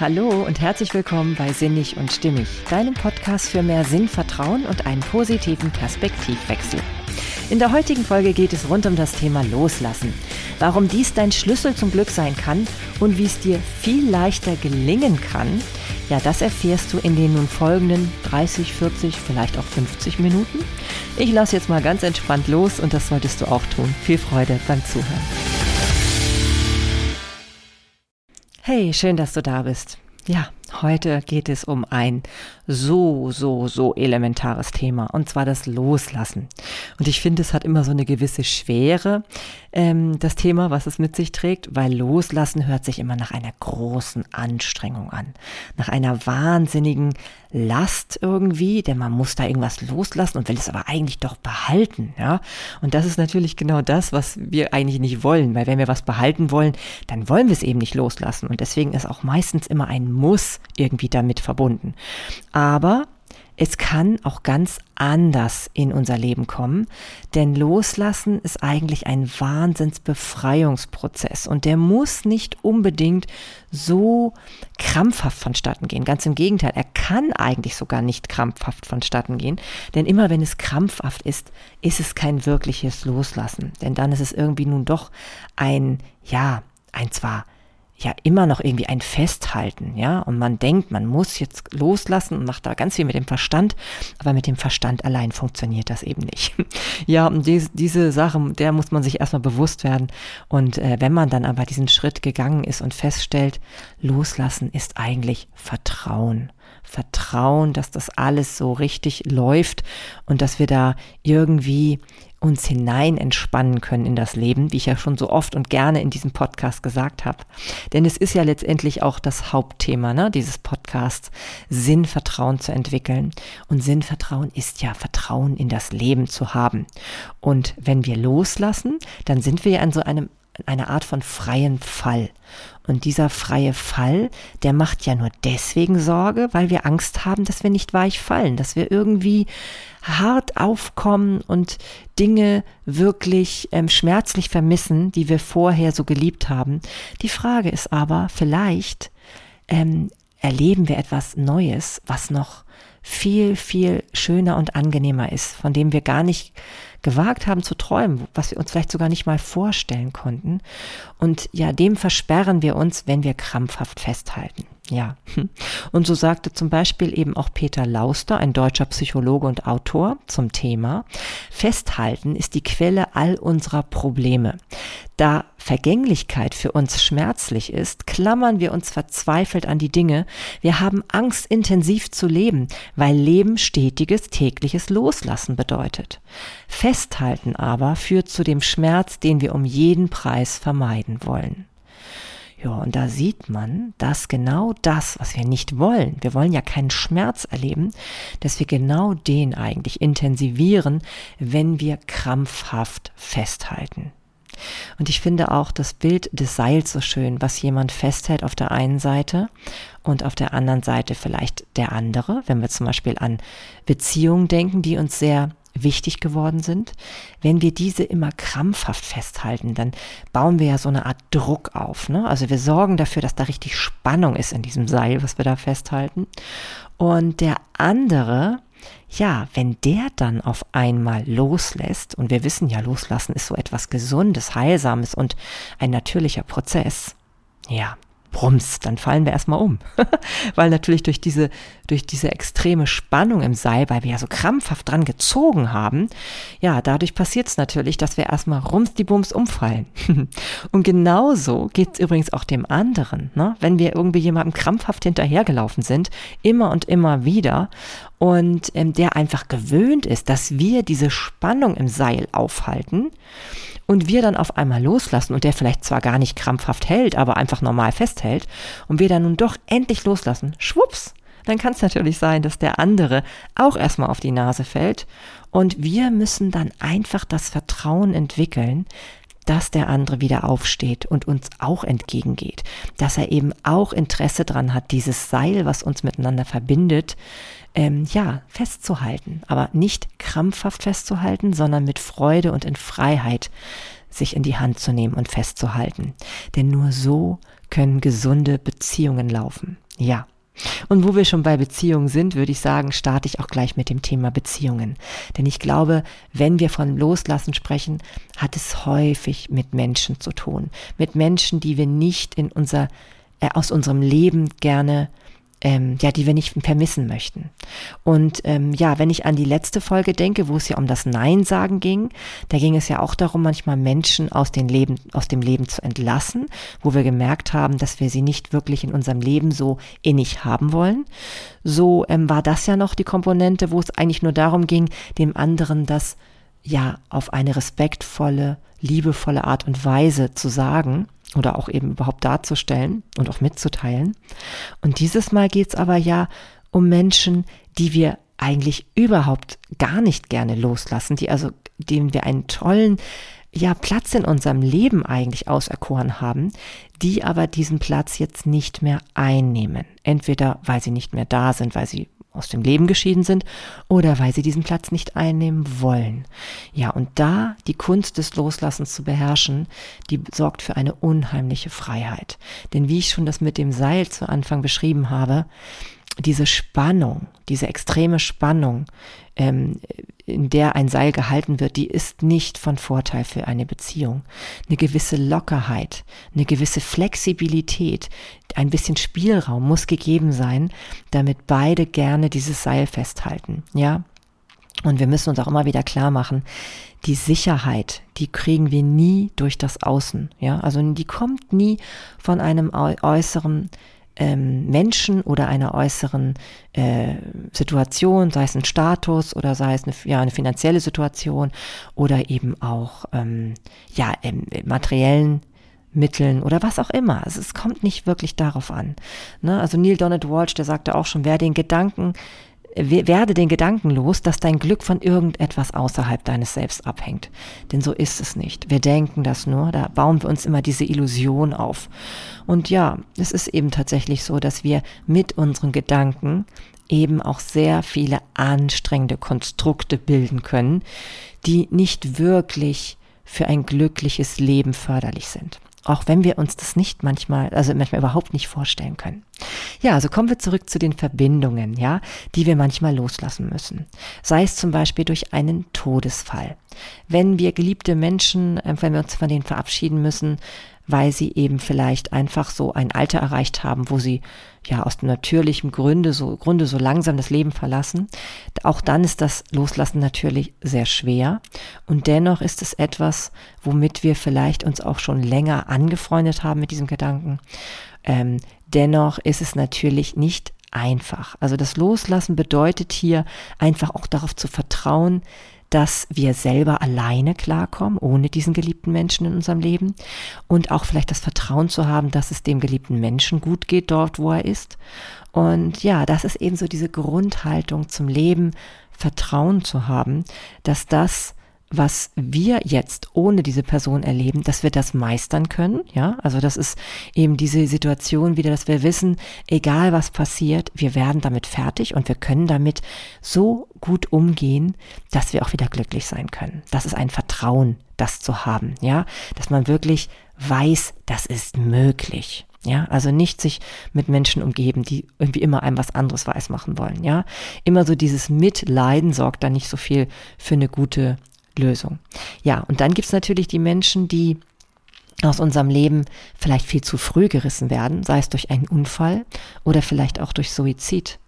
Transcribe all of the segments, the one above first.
Hallo und herzlich willkommen bei Sinnig und Stimmig, deinem Podcast für mehr Sinn, Vertrauen und einen positiven Perspektivwechsel. In der heutigen Folge geht es rund um das Thema Loslassen. Warum dies dein Schlüssel zum Glück sein kann und wie es dir viel leichter gelingen kann, ja, das erfährst du in den nun folgenden 30, 40, vielleicht auch 50 Minuten. Ich lasse jetzt mal ganz entspannt los und das solltest du auch tun. Viel Freude beim Zuhören. Hey, schön, dass du da bist. Ja, heute geht es um ein so, so, so elementares Thema, und zwar das Loslassen. Und ich finde, es hat immer so eine gewisse Schwere, ähm, das Thema, was es mit sich trägt, weil Loslassen hört sich immer nach einer großen Anstrengung an, nach einer wahnsinnigen Last irgendwie, denn man muss da irgendwas loslassen und will es aber eigentlich doch behalten, ja. Und das ist natürlich genau das, was wir eigentlich nicht wollen, weil wenn wir was behalten wollen, dann wollen wir es eben nicht loslassen. Und deswegen ist auch meistens immer ein Muss irgendwie damit verbunden. Es kann auch ganz anders in unser Leben kommen, denn Loslassen ist eigentlich ein Wahnsinnsbefreiungsprozess und der muss nicht unbedingt so krampfhaft vonstatten gehen. Ganz im Gegenteil, er kann eigentlich sogar nicht krampfhaft vonstatten gehen, denn immer wenn es krampfhaft ist, ist es kein wirkliches Loslassen, denn dann ist es irgendwie nun doch ein, ja, ein zwar ja immer noch irgendwie ein Festhalten, ja, und man denkt, man muss jetzt loslassen und macht da ganz viel mit dem Verstand, aber mit dem Verstand allein funktioniert das eben nicht. ja, und die, diese Sache, der muss man sich erstmal bewusst werden und äh, wenn man dann aber diesen Schritt gegangen ist und feststellt, loslassen ist eigentlich Vertrauen. Vertrauen, dass das alles so richtig läuft und dass wir da irgendwie uns hinein entspannen können in das Leben, wie ich ja schon so oft und gerne in diesem Podcast gesagt habe. Denn es ist ja letztendlich auch das Hauptthema ne, dieses Podcasts, Sinnvertrauen zu entwickeln. Und Sinnvertrauen ist ja Vertrauen in das Leben zu haben. Und wenn wir loslassen, dann sind wir ja in so einem eine Art von freien Fall. Und dieser freie Fall, der macht ja nur deswegen Sorge, weil wir Angst haben, dass wir nicht weich fallen, dass wir irgendwie hart aufkommen und Dinge wirklich ähm, schmerzlich vermissen, die wir vorher so geliebt haben. Die Frage ist aber, vielleicht ähm, erleben wir etwas Neues, was noch viel, viel schöner und angenehmer ist, von dem wir gar nicht gewagt haben zu träumen, was wir uns vielleicht sogar nicht mal vorstellen konnten. Und ja, dem versperren wir uns, wenn wir krampfhaft festhalten. Ja. Und so sagte zum Beispiel eben auch Peter Lauster, ein deutscher Psychologe und Autor, zum Thema, Festhalten ist die Quelle all unserer Probleme. Da Vergänglichkeit für uns schmerzlich ist, klammern wir uns verzweifelt an die Dinge. Wir haben Angst, intensiv zu leben, weil Leben stetiges, tägliches Loslassen bedeutet. Festhalten aber führt zu dem Schmerz, den wir um jeden Preis vermeiden wollen. Ja, und da sieht man, dass genau das, was wir nicht wollen, wir wollen ja keinen Schmerz erleben, dass wir genau den eigentlich intensivieren, wenn wir krampfhaft festhalten. Und ich finde auch das Bild des Seils so schön, was jemand festhält auf der einen Seite und auf der anderen Seite vielleicht der andere, wenn wir zum Beispiel an Beziehungen denken, die uns sehr wichtig geworden sind, wenn wir diese immer krampfhaft festhalten, dann bauen wir ja so eine Art Druck auf. Ne? Also wir sorgen dafür, dass da richtig Spannung ist in diesem Seil, was wir da festhalten. Und der andere, ja, wenn der dann auf einmal loslässt, und wir wissen ja, loslassen ist so etwas Gesundes, Heilsames und ein natürlicher Prozess, ja, Brums, dann fallen wir erstmal um. weil natürlich durch diese, durch diese extreme Spannung im Seil, weil wir ja so krampfhaft dran gezogen haben, ja, dadurch passiert es natürlich, dass wir erstmal rums die Bums umfallen. und genauso geht es übrigens auch dem anderen, ne? wenn wir irgendwie jemandem krampfhaft hinterhergelaufen sind, immer und immer wieder, und ähm, der einfach gewöhnt ist, dass wir diese Spannung im Seil aufhalten und wir dann auf einmal loslassen und der vielleicht zwar gar nicht krampfhaft hält, aber einfach normal festhält und wir dann nun doch endlich loslassen, schwupps, dann kann es natürlich sein, dass der andere auch erstmal auf die Nase fällt. Und wir müssen dann einfach das Vertrauen entwickeln, dass der andere wieder aufsteht und uns auch entgegengeht, dass er eben auch Interesse dran hat, dieses Seil, was uns miteinander verbindet, ähm, ja, festzuhalten, aber nicht krampfhaft festzuhalten, sondern mit Freude und in Freiheit sich in die Hand zu nehmen und festzuhalten. Denn nur so können gesunde Beziehungen laufen. Ja. Und wo wir schon bei Beziehungen sind, würde ich sagen, starte ich auch gleich mit dem Thema Beziehungen. Denn ich glaube, wenn wir von Loslassen sprechen, hat es häufig mit Menschen zu tun. Mit Menschen, die wir nicht in unser, äh, aus unserem Leben gerne ähm, ja, die wir nicht vermissen möchten. Und ähm, ja, wenn ich an die letzte Folge denke, wo es ja um das Nein sagen ging, da ging es ja auch darum, manchmal Menschen aus, den Leben, aus dem Leben zu entlassen, wo wir gemerkt haben, dass wir sie nicht wirklich in unserem Leben so innig haben wollen. So ähm, war das ja noch die Komponente, wo es eigentlich nur darum ging, dem anderen das ja auf eine respektvolle, liebevolle Art und Weise zu sagen oder auch eben überhaupt darzustellen und auch mitzuteilen. Und dieses Mal geht es aber ja um Menschen, die wir eigentlich überhaupt gar nicht gerne loslassen, die also, denen wir einen tollen ja, Platz in unserem Leben eigentlich auserkoren haben, die aber diesen Platz jetzt nicht mehr einnehmen. Entweder weil sie nicht mehr da sind, weil sie aus dem Leben geschieden sind oder weil sie diesen Platz nicht einnehmen wollen. Ja, und da die Kunst des Loslassens zu beherrschen, die sorgt für eine unheimliche Freiheit. Denn wie ich schon das mit dem Seil zu Anfang beschrieben habe, diese Spannung, diese extreme Spannung, ähm, in der ein Seil gehalten wird, die ist nicht von Vorteil für eine Beziehung. Eine gewisse Lockerheit, eine gewisse Flexibilität, ein bisschen Spielraum muss gegeben sein, damit beide gerne dieses Seil festhalten. Ja, und wir müssen uns auch immer wieder klar machen, die Sicherheit, die kriegen wir nie durch das Außen. Ja, also die kommt nie von einem äußeren ähm, Menschen oder einer äußeren äh, Situation, sei es ein Status oder sei es eine, ja, eine finanzielle Situation oder eben auch ähm, ja, ähm, materiellen Mitteln oder was auch immer. Also es kommt nicht wirklich darauf an. Ne? Also Neil Donald Walsh, der sagte auch schon, wer den Gedanken werde den Gedanken los, dass dein Glück von irgendetwas außerhalb deines Selbst abhängt. Denn so ist es nicht. Wir denken das nur, da bauen wir uns immer diese Illusion auf. Und ja, es ist eben tatsächlich so, dass wir mit unseren Gedanken eben auch sehr viele anstrengende Konstrukte bilden können, die nicht wirklich für ein glückliches Leben förderlich sind. Auch wenn wir uns das nicht manchmal, also manchmal überhaupt nicht vorstellen können. Ja, also kommen wir zurück zu den Verbindungen, ja, die wir manchmal loslassen müssen. Sei es zum Beispiel durch einen Todesfall. Wenn wir geliebte Menschen, äh, wenn wir uns von denen verabschieden müssen, weil sie eben vielleicht einfach so ein Alter erreicht haben, wo sie ja aus natürlichem Gründe so, Grunde so langsam das Leben verlassen. Auch dann ist das Loslassen natürlich sehr schwer. Und dennoch ist es etwas, womit wir vielleicht uns auch schon länger angefreundet haben mit diesem Gedanken. Ähm, dennoch ist es natürlich nicht einfach. Also das Loslassen bedeutet hier einfach auch darauf zu vertrauen, dass wir selber alleine klarkommen, ohne diesen geliebten Menschen in unserem Leben und auch vielleicht das Vertrauen zu haben, dass es dem geliebten Menschen gut geht dort, wo er ist. Und ja, das ist eben so diese Grundhaltung zum Leben, Vertrauen zu haben, dass das was wir jetzt ohne diese Person erleben, dass wir das meistern können, ja, also das ist eben diese Situation wieder, dass wir wissen, egal was passiert, wir werden damit fertig und wir können damit so gut umgehen, dass wir auch wieder glücklich sein können. Das ist ein Vertrauen, das zu haben, ja, dass man wirklich weiß, das ist möglich. Ja, also nicht sich mit Menschen umgeben, die irgendwie immer einem was anderes weiß machen wollen. Ja, immer so dieses Mitleiden sorgt da nicht so viel für eine gute Lösung. Ja, und dann gibt es natürlich die Menschen, die aus unserem Leben vielleicht viel zu früh gerissen werden, sei es durch einen Unfall oder vielleicht auch durch Suizid.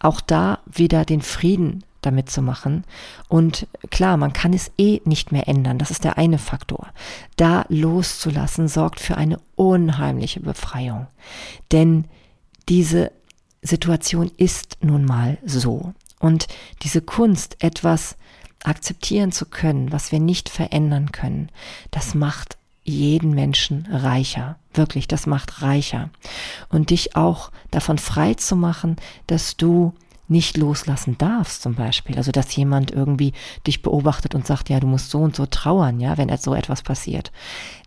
Auch da wieder den Frieden damit zu machen. Und klar, man kann es eh nicht mehr ändern. Das ist der eine Faktor. Da loszulassen sorgt für eine unheimliche Befreiung. Denn diese Situation ist nun mal so. Und diese Kunst, etwas akzeptieren zu können, was wir nicht verändern können, das macht jeden Menschen reicher. Wirklich, das macht reicher. Und dich auch davon frei zu machen, dass du nicht loslassen darfst, zum Beispiel. Also, dass jemand irgendwie dich beobachtet und sagt, ja, du musst so und so trauern, ja, wenn so etwas passiert.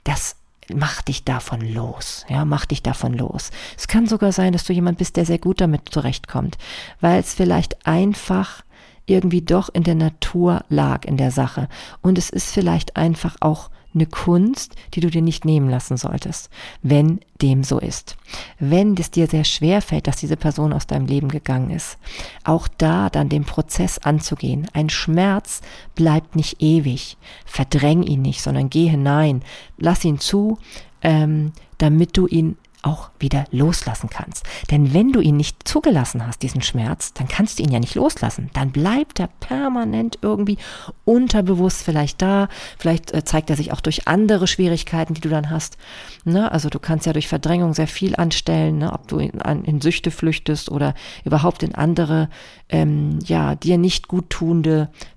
Das macht dich davon los, ja, mach dich davon los. Es kann sogar sein, dass du jemand bist, der sehr gut damit zurechtkommt, weil es vielleicht einfach irgendwie doch in der Natur lag in der Sache. Und es ist vielleicht einfach auch eine Kunst, die du dir nicht nehmen lassen solltest, wenn dem so ist. Wenn es dir sehr schwer fällt, dass diese Person aus deinem Leben gegangen ist, auch da dann den Prozess anzugehen. Ein Schmerz bleibt nicht ewig. Verdräng ihn nicht, sondern geh hinein, lass ihn zu, ähm, damit du ihn auch wieder loslassen kannst. Denn wenn du ihn nicht zugelassen hast, diesen Schmerz, dann kannst du ihn ja nicht loslassen. Dann bleibt er permanent irgendwie unterbewusst vielleicht da. Vielleicht äh, zeigt er sich auch durch andere Schwierigkeiten, die du dann hast. Ne? Also du kannst ja durch Verdrängung sehr viel anstellen, ne? ob du in, in, Süchte flüchtest oder überhaupt in andere, ähm, ja, dir nicht gut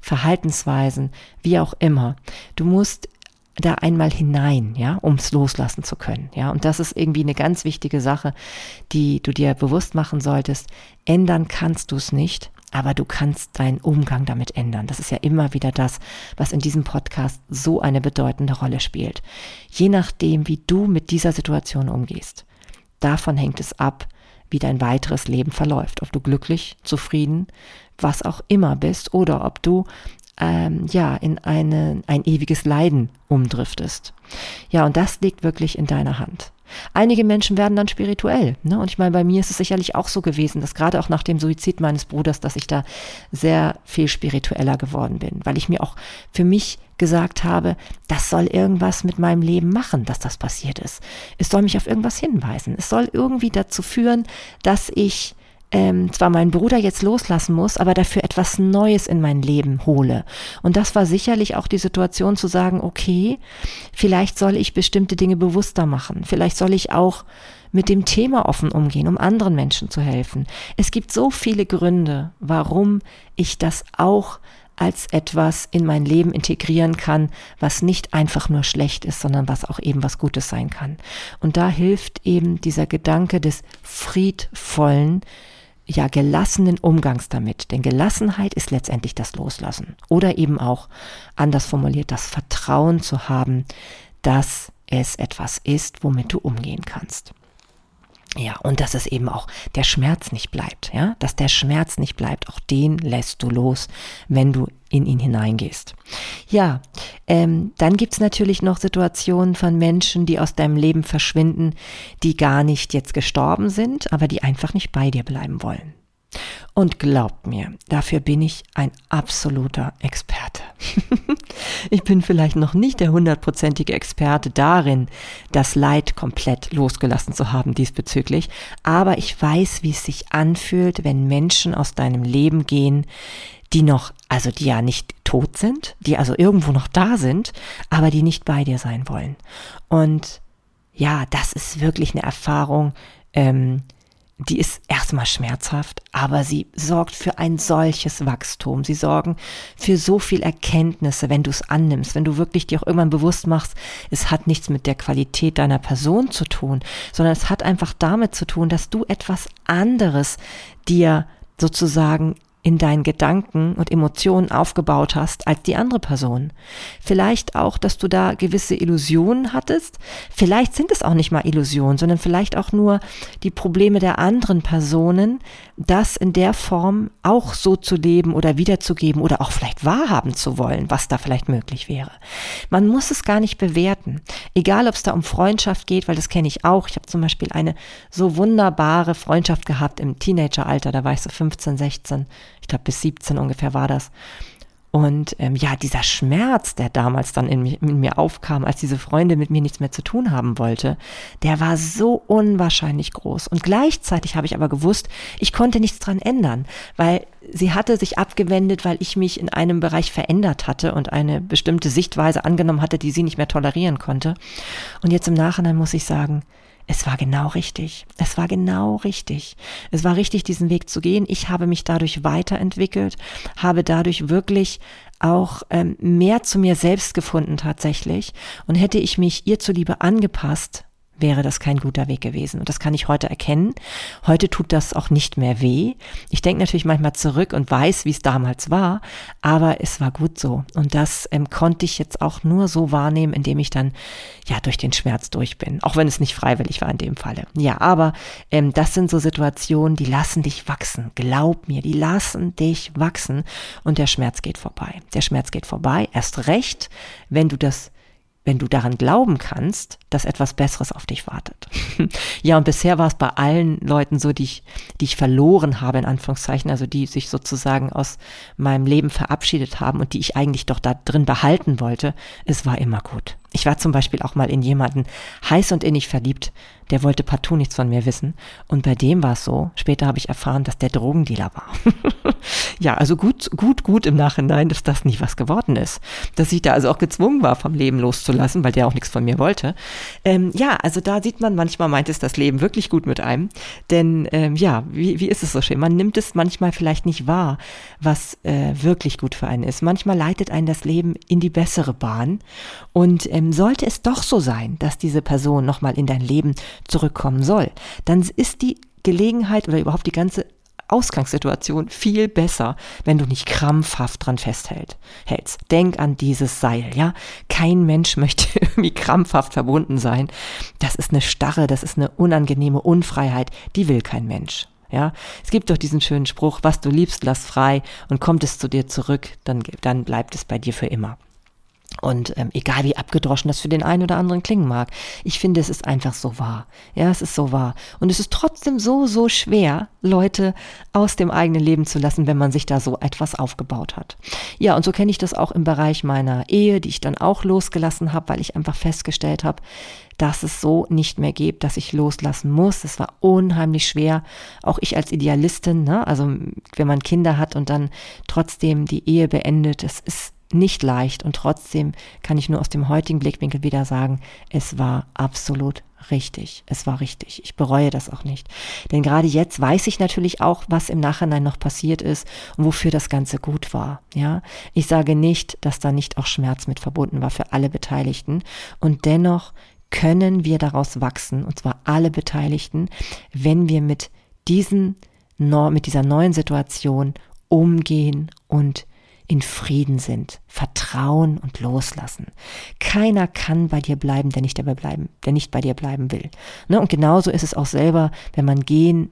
Verhaltensweisen, wie auch immer. Du musst da einmal hinein, ja, um es loslassen zu können, ja. Und das ist irgendwie eine ganz wichtige Sache, die du dir bewusst machen solltest. Ändern kannst du es nicht, aber du kannst deinen Umgang damit ändern. Das ist ja immer wieder das, was in diesem Podcast so eine bedeutende Rolle spielt. Je nachdem, wie du mit dieser Situation umgehst, davon hängt es ab, wie dein weiteres Leben verläuft. Ob du glücklich, zufrieden, was auch immer bist oder ob du ähm, ja, in eine, ein ewiges Leiden umdriftest. Ja, und das liegt wirklich in deiner Hand. Einige Menschen werden dann spirituell. Ne? Und ich meine, bei mir ist es sicherlich auch so gewesen, dass gerade auch nach dem Suizid meines Bruders, dass ich da sehr viel spiritueller geworden bin, weil ich mir auch für mich gesagt habe, das soll irgendwas mit meinem Leben machen, dass das passiert ist. Es soll mich auf irgendwas hinweisen. Es soll irgendwie dazu führen, dass ich ähm, zwar meinen Bruder jetzt loslassen muss, aber dafür etwas Neues in mein Leben hole. Und das war sicherlich auch die Situation zu sagen, okay, vielleicht soll ich bestimmte Dinge bewusster machen. Vielleicht soll ich auch mit dem Thema offen umgehen, um anderen Menschen zu helfen. Es gibt so viele Gründe, warum ich das auch als etwas in mein Leben integrieren kann, was nicht einfach nur schlecht ist, sondern was auch eben was Gutes sein kann. Und da hilft eben dieser Gedanke des friedvollen, ja, gelassenen Umgangs damit. Denn Gelassenheit ist letztendlich das Loslassen. Oder eben auch, anders formuliert, das Vertrauen zu haben, dass es etwas ist, womit du umgehen kannst. Ja, und dass es eben auch der Schmerz nicht bleibt, ja, dass der Schmerz nicht bleibt, auch den lässt du los, wenn du in ihn hineingehst. Ja, ähm, dann gibt's natürlich noch Situationen von Menschen, die aus deinem Leben verschwinden, die gar nicht jetzt gestorben sind, aber die einfach nicht bei dir bleiben wollen. Und glaubt mir, dafür bin ich ein absoluter Experte. ich bin vielleicht noch nicht der hundertprozentige Experte darin, das Leid komplett losgelassen zu haben diesbezüglich, aber ich weiß, wie es sich anfühlt, wenn Menschen aus deinem Leben gehen, die noch, also die ja nicht tot sind, die also irgendwo noch da sind, aber die nicht bei dir sein wollen. Und ja, das ist wirklich eine Erfahrung, ähm, die ist erstmal schmerzhaft, aber sie sorgt für ein solches Wachstum. Sie sorgen für so viel Erkenntnisse, wenn du es annimmst, wenn du wirklich dir auch irgendwann bewusst machst, es hat nichts mit der Qualität deiner Person zu tun, sondern es hat einfach damit zu tun, dass du etwas anderes dir sozusagen in deinen Gedanken und Emotionen aufgebaut hast als die andere Person. Vielleicht auch, dass du da gewisse Illusionen hattest. Vielleicht sind es auch nicht mal Illusionen, sondern vielleicht auch nur die Probleme der anderen Personen, das in der Form auch so zu leben oder wiederzugeben oder auch vielleicht wahrhaben zu wollen, was da vielleicht möglich wäre. Man muss es gar nicht bewerten. Egal, ob es da um Freundschaft geht, weil das kenne ich auch. Ich habe zum Beispiel eine so wunderbare Freundschaft gehabt im Teenageralter, da war ich so 15, 16 ich glaube bis 17 ungefähr war das. Und ähm, ja, dieser Schmerz, der damals dann in, in, mir aufkam, als diese Freundin mit mir nichts mehr zu tun haben wollte, der war so unwahrscheinlich groß. Und gleichzeitig habe ich aber gewusst, ich konnte nichts dran ändern, weil sie hatte sich abgewendet, weil ich mich in einem Bereich verändert hatte und eine bestimmte Sichtweise angenommen hatte, die sie nicht mehr tolerieren konnte. Und jetzt im Nachhinein muss ich sagen, es war genau richtig. Es war genau richtig. Es war richtig, diesen Weg zu gehen. Ich habe mich dadurch weiterentwickelt, habe dadurch wirklich auch ähm, mehr zu mir selbst gefunden tatsächlich. Und hätte ich mich ihr zuliebe angepasst, wäre das kein guter Weg gewesen. Und das kann ich heute erkennen. Heute tut das auch nicht mehr weh. Ich denke natürlich manchmal zurück und weiß, wie es damals war, aber es war gut so. Und das ähm, konnte ich jetzt auch nur so wahrnehmen, indem ich dann ja durch den Schmerz durch bin. Auch wenn es nicht freiwillig war in dem Falle. Ja, aber ähm, das sind so Situationen, die lassen dich wachsen. Glaub mir, die lassen dich wachsen. Und der Schmerz geht vorbei. Der Schmerz geht vorbei. Erst recht, wenn du das wenn du daran glauben kannst, dass etwas Besseres auf dich wartet. ja, und bisher war es bei allen Leuten so, die ich, die ich verloren habe, in Anführungszeichen, also die sich sozusagen aus meinem Leben verabschiedet haben und die ich eigentlich doch da drin behalten wollte, es war immer gut. Ich war zum Beispiel auch mal in jemanden heiß und innig verliebt, der wollte partout nichts von mir wissen. Und bei dem war es so, später habe ich erfahren, dass der Drogendealer war. ja, also gut, gut, gut im Nachhinein, dass das nie was geworden ist. Dass ich da also auch gezwungen war, vom Leben loszulassen, weil der auch nichts von mir wollte. Ähm, ja, also da sieht man, manchmal meint es das Leben wirklich gut mit einem. Denn ähm, ja, wie, wie ist es so schön? Man nimmt es manchmal vielleicht nicht wahr, was äh, wirklich gut für einen ist. Manchmal leitet einen das Leben in die bessere Bahn. Und ähm, sollte es doch so sein, dass diese Person nochmal in dein Leben zurückkommen soll, dann ist die Gelegenheit oder überhaupt die ganze Ausgangssituation viel besser, wenn du nicht krampfhaft dran festhältst. Hältst. Denk an dieses Seil, ja? Kein Mensch möchte irgendwie krampfhaft verbunden sein. Das ist eine Starre, das ist eine unangenehme Unfreiheit, die will kein Mensch. Ja, es gibt doch diesen schönen Spruch, was du liebst, lass frei und kommt es zu dir zurück, dann, dann bleibt es bei dir für immer. Und ähm, egal wie abgedroschen das für den einen oder anderen klingen mag, ich finde, es ist einfach so wahr. Ja, es ist so wahr. Und es ist trotzdem so, so schwer, Leute aus dem eigenen Leben zu lassen, wenn man sich da so etwas aufgebaut hat. Ja, und so kenne ich das auch im Bereich meiner Ehe, die ich dann auch losgelassen habe, weil ich einfach festgestellt habe, dass es so nicht mehr gibt, dass ich loslassen muss. Es war unheimlich schwer. Auch ich als Idealistin, ne? also wenn man Kinder hat und dann trotzdem die Ehe beendet, es ist nicht leicht und trotzdem kann ich nur aus dem heutigen Blickwinkel wieder sagen, es war absolut richtig. Es war richtig. Ich bereue das auch nicht. Denn gerade jetzt weiß ich natürlich auch, was im Nachhinein noch passiert ist und wofür das Ganze gut war. Ja, ich sage nicht, dass da nicht auch Schmerz mit verbunden war für alle Beteiligten und dennoch können wir daraus wachsen und zwar alle Beteiligten, wenn wir mit diesen mit dieser neuen Situation umgehen und in Frieden sind, vertrauen und loslassen. Keiner kann bei dir bleiben, der nicht dabei bleiben, der nicht bei dir bleiben will. Ne? Und genauso ist es auch selber, wenn man gehen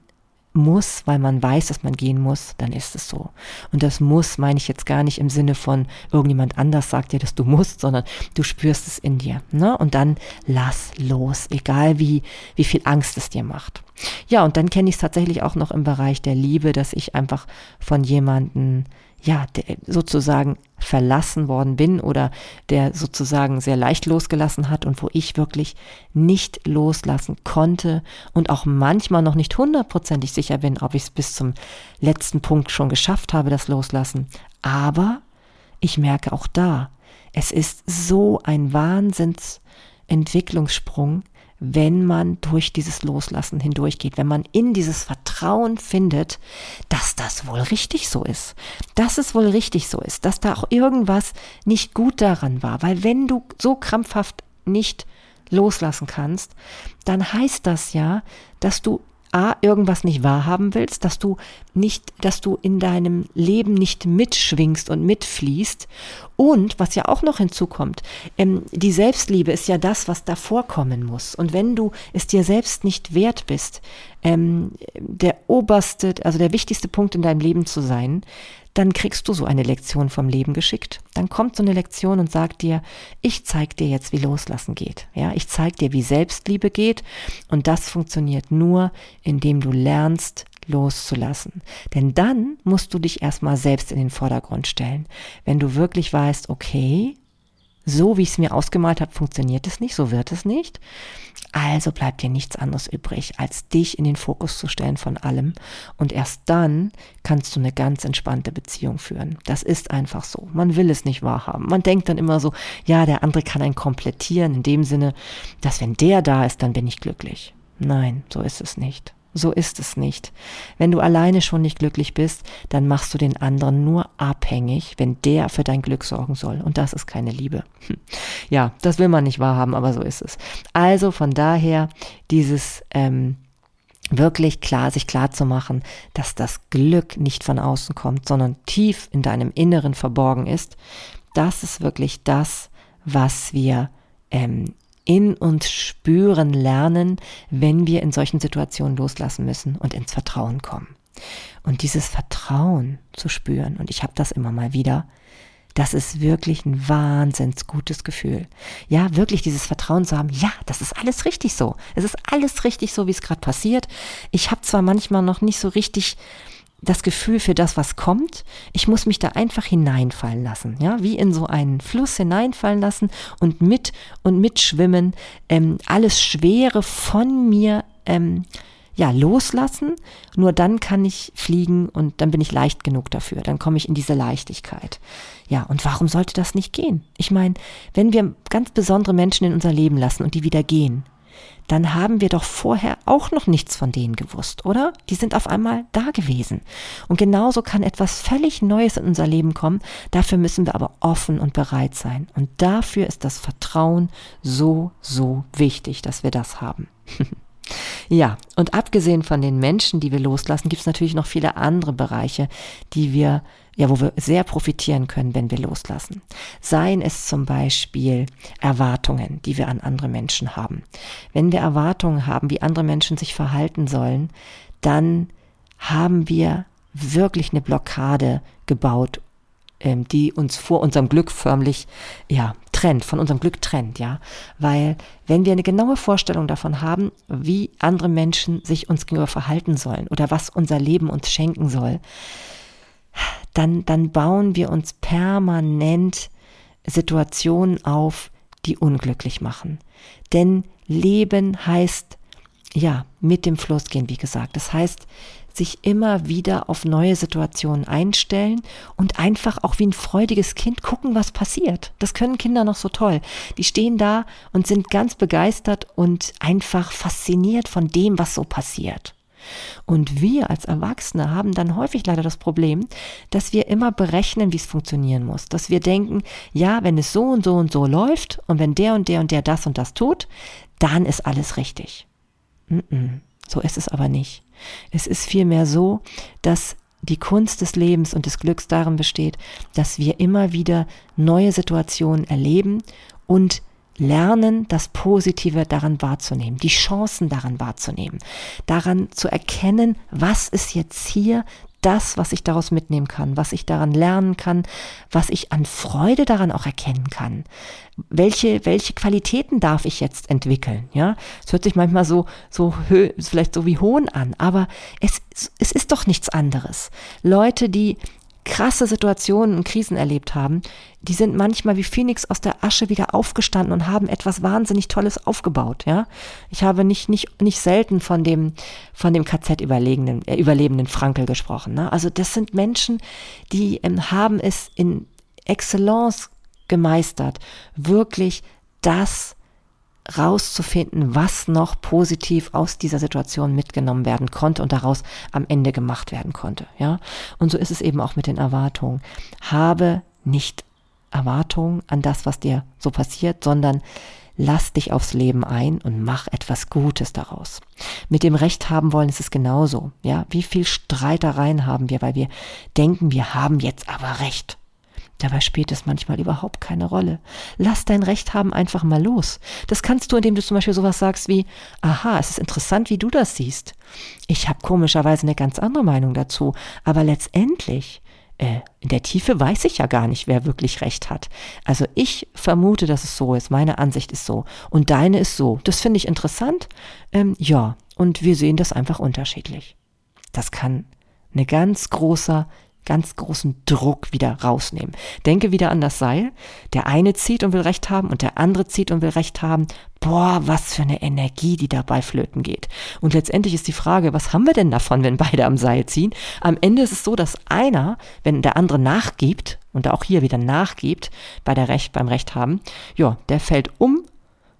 muss, weil man weiß, dass man gehen muss, dann ist es so. Und das muss meine ich jetzt gar nicht im Sinne von irgendjemand anders sagt dir, dass du musst, sondern du spürst es in dir. Ne? Und dann lass los, egal wie, wie viel Angst es dir macht. Ja, und dann kenne ich es tatsächlich auch noch im Bereich der Liebe, dass ich einfach von jemanden ja, sozusagen verlassen worden bin oder der sozusagen sehr leicht losgelassen hat und wo ich wirklich nicht loslassen konnte und auch manchmal noch nicht hundertprozentig sicher bin, ob ich es bis zum letzten Punkt schon geschafft habe, das Loslassen. Aber ich merke auch da, es ist so ein Wahnsinnsentwicklungssprung, wenn man durch dieses Loslassen hindurchgeht, wenn man in dieses Vertrauen findet, dass das wohl richtig so ist, dass es wohl richtig so ist, dass da auch irgendwas nicht gut daran war, weil wenn du so krampfhaft nicht loslassen kannst, dann heißt das ja, dass du A, irgendwas nicht wahrhaben willst, dass du nicht, dass du in deinem Leben nicht mitschwingst und mitfließt. Und was ja auch noch hinzukommt, ähm, die Selbstliebe ist ja das, was da vorkommen muss. Und wenn du es dir selbst nicht wert bist, ähm, der oberste, also der wichtigste Punkt in deinem Leben zu sein, dann kriegst du so eine Lektion vom Leben geschickt. Dann kommt so eine Lektion und sagt dir, ich zeig dir jetzt, wie loslassen geht. Ja, ich zeig dir, wie Selbstliebe geht. Und das funktioniert nur, indem du lernst, loszulassen. Denn dann musst du dich erstmal selbst in den Vordergrund stellen. Wenn du wirklich weißt, okay, so wie ich es mir ausgemalt habe, funktioniert es nicht, so wird es nicht. Also bleibt dir nichts anderes übrig, als dich in den Fokus zu stellen von allem. Und erst dann kannst du eine ganz entspannte Beziehung führen. Das ist einfach so. Man will es nicht wahrhaben. Man denkt dann immer so, ja, der andere kann einen komplettieren, in dem Sinne, dass wenn der da ist, dann bin ich glücklich. Nein, so ist es nicht. So ist es nicht. Wenn du alleine schon nicht glücklich bist, dann machst du den anderen nur abhängig, wenn der für dein Glück sorgen soll. Und das ist keine Liebe. Hm. Ja, das will man nicht wahrhaben, aber so ist es. Also von daher dieses ähm, wirklich klar, sich klar zu machen, dass das Glück nicht von außen kommt, sondern tief in deinem Inneren verborgen ist. Das ist wirklich das, was wir ähm, in uns spüren lernen, wenn wir in solchen Situationen loslassen müssen und ins Vertrauen kommen. Und dieses Vertrauen zu spüren, und ich habe das immer mal wieder, das ist wirklich ein wahnsinns gutes Gefühl. Ja, wirklich dieses Vertrauen zu haben, ja, das ist alles richtig so. Es ist alles richtig so, wie es gerade passiert. Ich habe zwar manchmal noch nicht so richtig das Gefühl für das, was kommt. Ich muss mich da einfach hineinfallen lassen, ja, wie in so einen Fluss hineinfallen lassen und mit und mitschwimmen, ähm, alles Schwere von mir ähm, ja, loslassen. Nur dann kann ich fliegen und dann bin ich leicht genug dafür. Dann komme ich in diese Leichtigkeit. Ja, und warum sollte das nicht gehen? Ich meine, wenn wir ganz besondere Menschen in unser Leben lassen und die wieder gehen, dann haben wir doch vorher auch noch nichts von denen gewusst, oder? Die sind auf einmal da gewesen. Und genauso kann etwas völlig Neues in unser Leben kommen. Dafür müssen wir aber offen und bereit sein. Und dafür ist das Vertrauen so, so wichtig, dass wir das haben. Ja, und abgesehen von den Menschen, die wir loslassen, gibt es natürlich noch viele andere Bereiche, die wir, ja, wo wir sehr profitieren können, wenn wir loslassen. Seien es zum Beispiel Erwartungen, die wir an andere Menschen haben. Wenn wir Erwartungen haben, wie andere Menschen sich verhalten sollen, dann haben wir wirklich eine Blockade gebaut ähm, die uns vor unserem Glück förmlich, ja, trennt, von unserem Glück trennt, ja. Weil wenn wir eine genaue Vorstellung davon haben, wie andere Menschen sich uns gegenüber verhalten sollen oder was unser Leben uns schenken soll, dann, dann bauen wir uns permanent Situationen auf, die unglücklich machen. Denn Leben heißt, ja, mit dem Fluss gehen, wie gesagt. Das heißt, sich immer wieder auf neue Situationen einstellen und einfach auch wie ein freudiges Kind gucken, was passiert. Das können Kinder noch so toll. Die stehen da und sind ganz begeistert und einfach fasziniert von dem, was so passiert. Und wir als Erwachsene haben dann häufig leider das Problem, dass wir immer berechnen, wie es funktionieren muss. Dass wir denken, ja, wenn es so und so und so läuft und wenn der und der und der das und das tut, dann ist alles richtig. Mm -mm, so ist es aber nicht. Es ist vielmehr so, dass die Kunst des Lebens und des Glücks darin besteht, dass wir immer wieder neue Situationen erleben und lernen, das Positive daran wahrzunehmen, die Chancen daran wahrzunehmen, daran zu erkennen, was ist jetzt hier das, was ich daraus mitnehmen kann, was ich daran lernen kann, was ich an Freude daran auch erkennen kann. Welche, welche Qualitäten darf ich jetzt entwickeln? Ja, es hört sich manchmal so, so, vielleicht so wie Hohn an, aber es, es ist doch nichts anderes. Leute, die krasse Situationen und Krisen erlebt haben, die sind manchmal wie Phoenix aus der Asche wieder aufgestanden und haben etwas wahnsinnig Tolles aufgebaut, ja. Ich habe nicht, nicht, nicht selten von dem, von dem KZ-Überlebenden, äh, Überlebenden Frankel gesprochen, ne? Also das sind Menschen, die ähm, haben es in Excellence gemeistert, wirklich das rauszufinden, was noch positiv aus dieser Situation mitgenommen werden konnte und daraus am Ende gemacht werden konnte, ja. Und so ist es eben auch mit den Erwartungen. Habe nicht Erwartungen an das, was dir so passiert, sondern lass dich aufs Leben ein und mach etwas Gutes daraus. Mit dem Recht haben wollen ist es genauso, ja. Wie viel Streitereien haben wir, weil wir denken, wir haben jetzt aber Recht. Dabei spielt es manchmal überhaupt keine Rolle. Lass dein Recht haben einfach mal los. Das kannst du, indem du zum Beispiel sowas sagst wie, aha, es ist interessant, wie du das siehst. Ich habe komischerweise eine ganz andere Meinung dazu, aber letztendlich, äh, in der Tiefe weiß ich ja gar nicht, wer wirklich Recht hat. Also ich vermute, dass es so ist. Meine Ansicht ist so. Und deine ist so. Das finde ich interessant. Ähm, ja, und wir sehen das einfach unterschiedlich. Das kann eine ganz großer ganz großen Druck wieder rausnehmen. Denke wieder an das Seil. Der eine zieht und will Recht haben und der andere zieht und will Recht haben. Boah, was für eine Energie, die dabei flöten geht. Und letztendlich ist die Frage, was haben wir denn davon, wenn beide am Seil ziehen? Am Ende ist es so, dass einer, wenn der andere nachgibt und auch hier wieder nachgibt bei der Recht, beim Recht haben, ja, der fällt um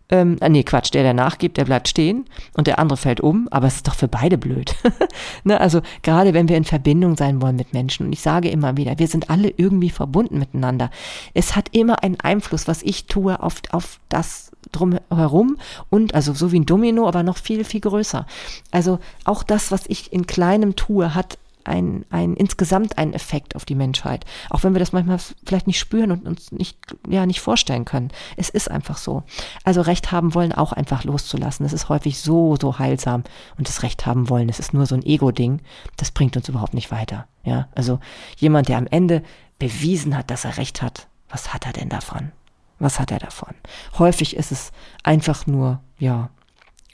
ähm, äh, nee, Quatsch, der, der nachgibt, der bleibt stehen und der andere fällt um, aber es ist doch für beide blöd. ne, also gerade wenn wir in Verbindung sein wollen mit Menschen, und ich sage immer wieder, wir sind alle irgendwie verbunden miteinander. Es hat immer einen Einfluss, was ich tue, auf, auf das drumherum und also so wie ein Domino, aber noch viel, viel größer. Also auch das, was ich in kleinem tue, hat ein, ein insgesamt einen Effekt auf die Menschheit. Auch wenn wir das manchmal vielleicht nicht spüren und uns nicht, ja, nicht vorstellen können. Es ist einfach so. Also Recht haben wollen auch einfach loszulassen. Das ist häufig so, so heilsam. Und das Recht haben wollen, das ist nur so ein Ego-Ding. Das bringt uns überhaupt nicht weiter. Ja, also jemand, der am Ende bewiesen hat, dass er recht hat, was hat er denn davon? Was hat er davon? Häufig ist es einfach nur, ja,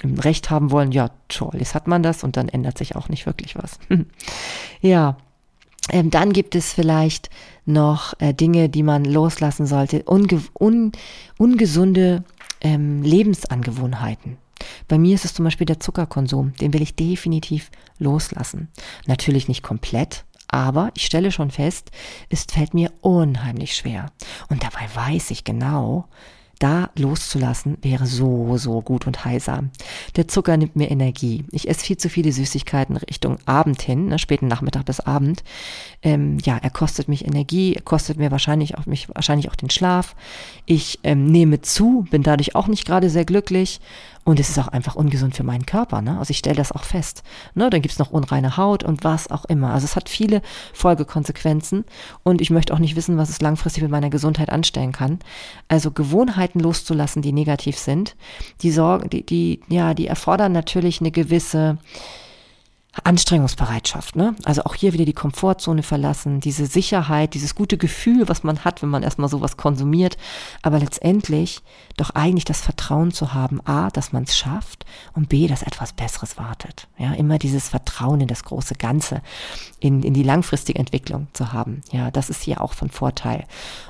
Recht haben wollen, ja, toll, jetzt hat man das und dann ändert sich auch nicht wirklich was. ja, ähm, dann gibt es vielleicht noch äh, Dinge, die man loslassen sollte, unge un ungesunde ähm, Lebensangewohnheiten. Bei mir ist es zum Beispiel der Zuckerkonsum, den will ich definitiv loslassen. Natürlich nicht komplett, aber ich stelle schon fest, es fällt mir unheimlich schwer. Und dabei weiß ich genau, da loszulassen wäre so, so gut und heilsam. Der Zucker nimmt mir Energie. Ich esse viel zu viele Süßigkeiten Richtung Abend hin, ne, späten Nachmittag bis Abend. Ähm, ja, er kostet mich Energie, er kostet mir wahrscheinlich auch, mich, wahrscheinlich auch den Schlaf. Ich ähm, nehme zu, bin dadurch auch nicht gerade sehr glücklich und es ist auch einfach ungesund für meinen Körper. Ne? Also ich stelle das auch fest. Ne? Dann gibt's noch unreine Haut und was auch immer. Also es hat viele Folgekonsequenzen und ich möchte auch nicht wissen, was es langfristig mit meiner Gesundheit anstellen kann. Also Gewohnheiten loszulassen, die negativ sind, die sorgen, die, die, ja, die erfordern natürlich eine gewisse Anstrengungsbereitschaft, ne? Also auch hier wieder die Komfortzone verlassen, diese Sicherheit, dieses gute Gefühl, was man hat, wenn man erstmal sowas konsumiert, aber letztendlich doch eigentlich das Vertrauen zu haben, A, dass man es schafft und B, dass etwas Besseres wartet. Ja, immer dieses Vertrauen in das große Ganze, in, in die langfristige Entwicklung zu haben. Ja, das ist hier auch von Vorteil.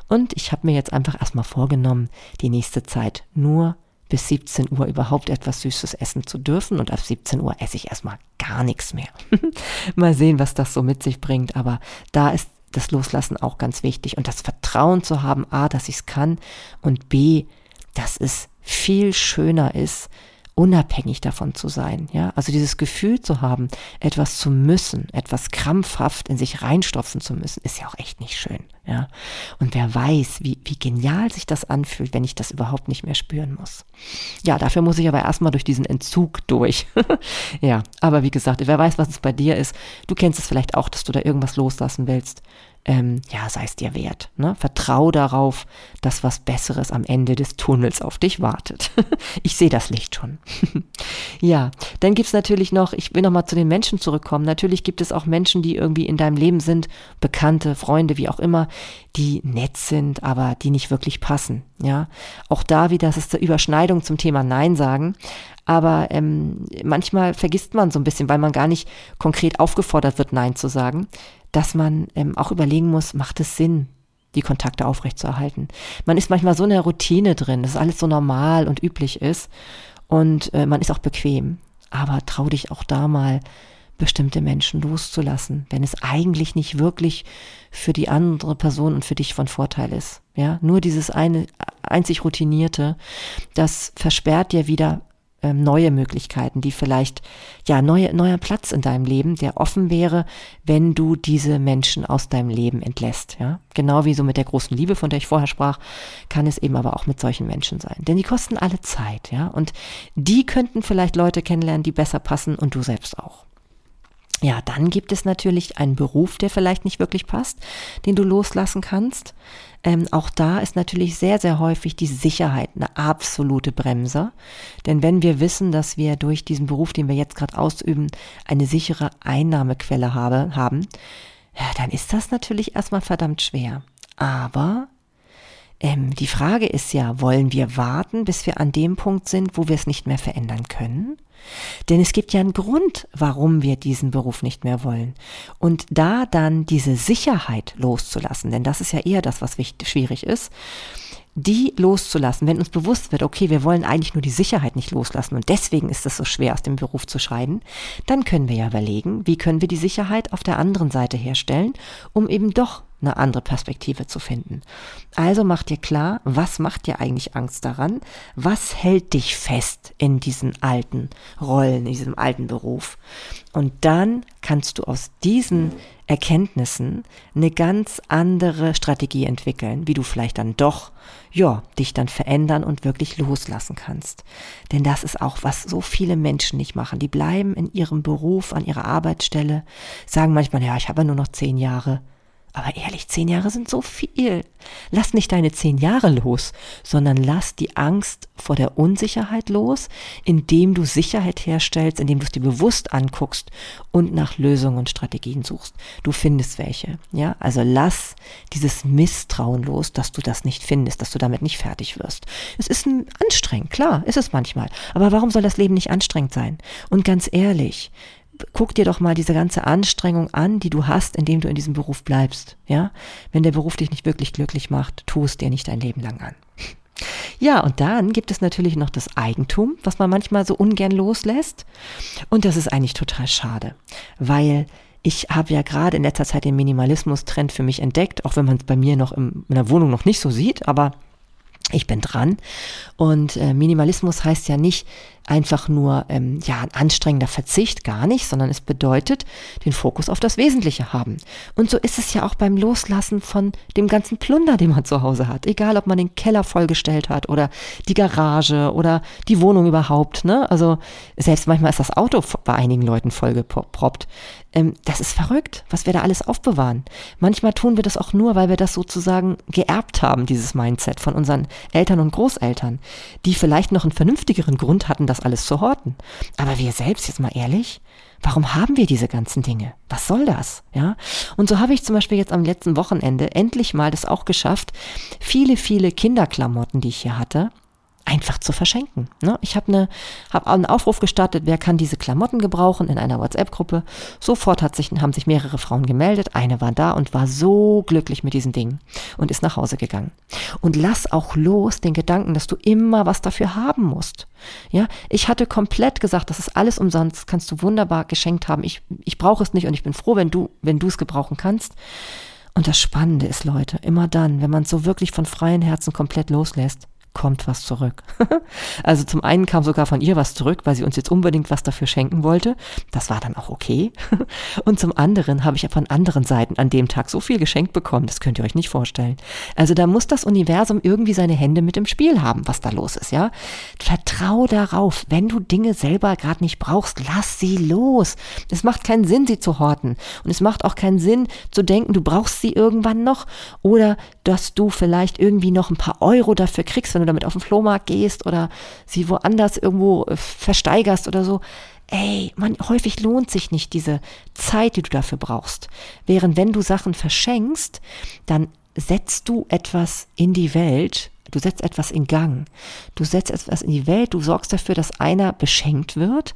Und ich habe mir jetzt einfach erstmal vorgenommen, die nächste Zeit nur bis 17 Uhr überhaupt etwas Süßes essen zu dürfen. Und ab 17 Uhr esse ich erstmal gar nichts mehr. Mal sehen, was das so mit sich bringt, aber da ist das Loslassen auch ganz wichtig. Und das Vertrauen zu haben, a, dass ich es kann und b, dass es viel schöner ist, unabhängig davon zu sein, ja, also dieses Gefühl zu haben, etwas zu müssen, etwas krampfhaft in sich reinstopfen zu müssen, ist ja auch echt nicht schön, ja. Und wer weiß, wie, wie genial sich das anfühlt, wenn ich das überhaupt nicht mehr spüren muss. Ja, dafür muss ich aber erstmal durch diesen Entzug durch. ja, aber wie gesagt, wer weiß, was es bei dir ist, du kennst es vielleicht auch, dass du da irgendwas loslassen willst ähm, ja, sei es dir wert. Ne? Vertrau darauf, dass was Besseres am Ende des Tunnels auf dich wartet. ich sehe das Licht schon. ja, dann gibt's natürlich noch, ich will nochmal zu den Menschen zurückkommen. Natürlich gibt es auch Menschen, die irgendwie in deinem Leben sind, Bekannte, Freunde, wie auch immer, die nett sind, aber die nicht wirklich passen. Ja, auch da wieder, das ist eine Überschneidung zum Thema Nein sagen. Aber ähm, manchmal vergisst man so ein bisschen, weil man gar nicht konkret aufgefordert wird, Nein zu sagen, dass man ähm, auch überlegen muss, macht es Sinn, die Kontakte aufrechtzuerhalten. Man ist manchmal so in der Routine drin, dass alles so normal und üblich ist und äh, man ist auch bequem. Aber trau dich auch da mal, bestimmte Menschen loszulassen, wenn es eigentlich nicht wirklich für die andere Person und für dich von Vorteil ist. Ja, nur dieses eine einzig routinierte, das versperrt dir wieder ähm, neue Möglichkeiten, die vielleicht, ja, neue, neuer Platz in deinem Leben, der offen wäre, wenn du diese Menschen aus deinem Leben entlässt, ja. Genau wie so mit der großen Liebe, von der ich vorher sprach, kann es eben aber auch mit solchen Menschen sein. Denn die kosten alle Zeit, ja. Und die könnten vielleicht Leute kennenlernen, die besser passen und du selbst auch. Ja, dann gibt es natürlich einen Beruf, der vielleicht nicht wirklich passt, den du loslassen kannst. Ähm, auch da ist natürlich sehr, sehr häufig die Sicherheit eine absolute Bremse. Denn wenn wir wissen, dass wir durch diesen Beruf, den wir jetzt gerade ausüben, eine sichere Einnahmequelle habe, haben, ja, dann ist das natürlich erstmal verdammt schwer. Aber ähm, die Frage ist ja, wollen wir warten, bis wir an dem Punkt sind, wo wir es nicht mehr verändern können? Denn es gibt ja einen Grund, warum wir diesen Beruf nicht mehr wollen. Und da dann diese Sicherheit loszulassen, denn das ist ja eher das, was wichtig, schwierig ist, die loszulassen, wenn uns bewusst wird, okay, wir wollen eigentlich nur die Sicherheit nicht loslassen und deswegen ist es so schwer, aus dem Beruf zu scheiden, dann können wir ja überlegen, wie können wir die Sicherheit auf der anderen Seite herstellen, um eben doch eine andere Perspektive zu finden. Also mach dir klar, was macht dir eigentlich Angst daran? Was hält dich fest in diesen alten Rollen, in diesem alten Beruf? Und dann kannst du aus diesen Erkenntnissen eine ganz andere Strategie entwickeln, wie du vielleicht dann doch, ja, dich dann verändern und wirklich loslassen kannst. Denn das ist auch, was so viele Menschen nicht machen. Die bleiben in ihrem Beruf, an ihrer Arbeitsstelle, sagen manchmal, ja, ich habe nur noch zehn Jahre Aber ehrlich, zehn Jahre sind so viel. Lass nicht deine zehn Jahre los, sondern lass die Angst vor der Unsicherheit los, indem du Sicherheit herstellst, indem du es dir bewusst anguckst und nach Lösungen und Strategien suchst. Du findest welche. Ja, also lass dieses Misstrauen los, dass du das nicht findest, dass du damit nicht fertig wirst. Es ist anstrengend, klar, ist es manchmal. Aber warum soll das Leben nicht anstrengend sein? Und ganz ehrlich, guck dir doch mal diese ganze Anstrengung an, die du hast, indem du in diesem Beruf bleibst. Ja, wenn der Beruf dich nicht wirklich glücklich macht, tu es dir nicht dein Leben lang an. Ja, und dann gibt es natürlich noch das Eigentum, was man manchmal so ungern loslässt. Und das ist eigentlich total schade, weil ich habe ja gerade in letzter Zeit den Minimalismus-Trend für mich entdeckt, auch wenn man es bei mir noch in der Wohnung noch nicht so sieht, aber ich bin dran. Und äh, Minimalismus heißt ja nicht einfach nur ähm, ja ein anstrengender Verzicht, gar nicht, sondern es bedeutet den Fokus auf das Wesentliche haben. Und so ist es ja auch beim Loslassen von dem ganzen Plunder, den man zu Hause hat. Egal, ob man den Keller vollgestellt hat oder die Garage oder die Wohnung überhaupt. Ne? Also selbst manchmal ist das Auto bei einigen Leuten vollgeproppt. Ähm, das ist verrückt, was wir da alles aufbewahren. Manchmal tun wir das auch nur, weil wir das sozusagen geerbt haben, dieses Mindset von unseren Eltern und Großeltern, die vielleicht noch einen vernünftigeren Grund hatten, das alles zu horten. Aber wir selbst, jetzt mal ehrlich, Warum haben wir diese ganzen Dinge? Was soll das? Ja? Und so habe ich zum Beispiel jetzt am letzten Wochenende endlich mal das auch geschafft, viele, viele Kinderklamotten, die ich hier hatte, einfach zu verschenken. Ne? Ich habe eine, hab einen Aufruf gestartet, wer kann diese Klamotten gebrauchen in einer WhatsApp-Gruppe. Sofort hat sich, haben sich mehrere Frauen gemeldet. Eine war da und war so glücklich mit diesen Dingen und ist nach Hause gegangen. Und lass auch los den Gedanken, dass du immer was dafür haben musst. Ja, ich hatte komplett gesagt, das ist alles umsonst, kannst du wunderbar geschenkt haben. Ich, ich brauche es nicht und ich bin froh, wenn du, wenn du es gebrauchen kannst. Und das Spannende ist, Leute, immer dann, wenn man es so wirklich von freien Herzen komplett loslässt, kommt was zurück. also zum einen kam sogar von ihr was zurück, weil sie uns jetzt unbedingt was dafür schenken wollte. Das war dann auch okay. Und zum anderen habe ich ja von anderen Seiten an dem Tag so viel geschenkt bekommen, das könnt ihr euch nicht vorstellen. Also da muss das Universum irgendwie seine Hände mit im Spiel haben, was da los ist, ja? Vertrau darauf, wenn du Dinge selber gerade nicht brauchst, lass sie los. Es macht keinen Sinn, sie zu horten. Und es macht auch keinen Sinn zu denken, du brauchst sie irgendwann noch oder dass du vielleicht irgendwie noch ein paar Euro dafür kriegst, wenn du damit auf den Flohmarkt gehst oder sie woanders irgendwo äh, versteigerst oder so. Ey, man, häufig lohnt sich nicht diese Zeit, die du dafür brauchst. Während wenn du Sachen verschenkst, dann setzt du etwas in die Welt, du setzt etwas in Gang, du setzt etwas in die Welt, du sorgst dafür, dass einer beschenkt wird,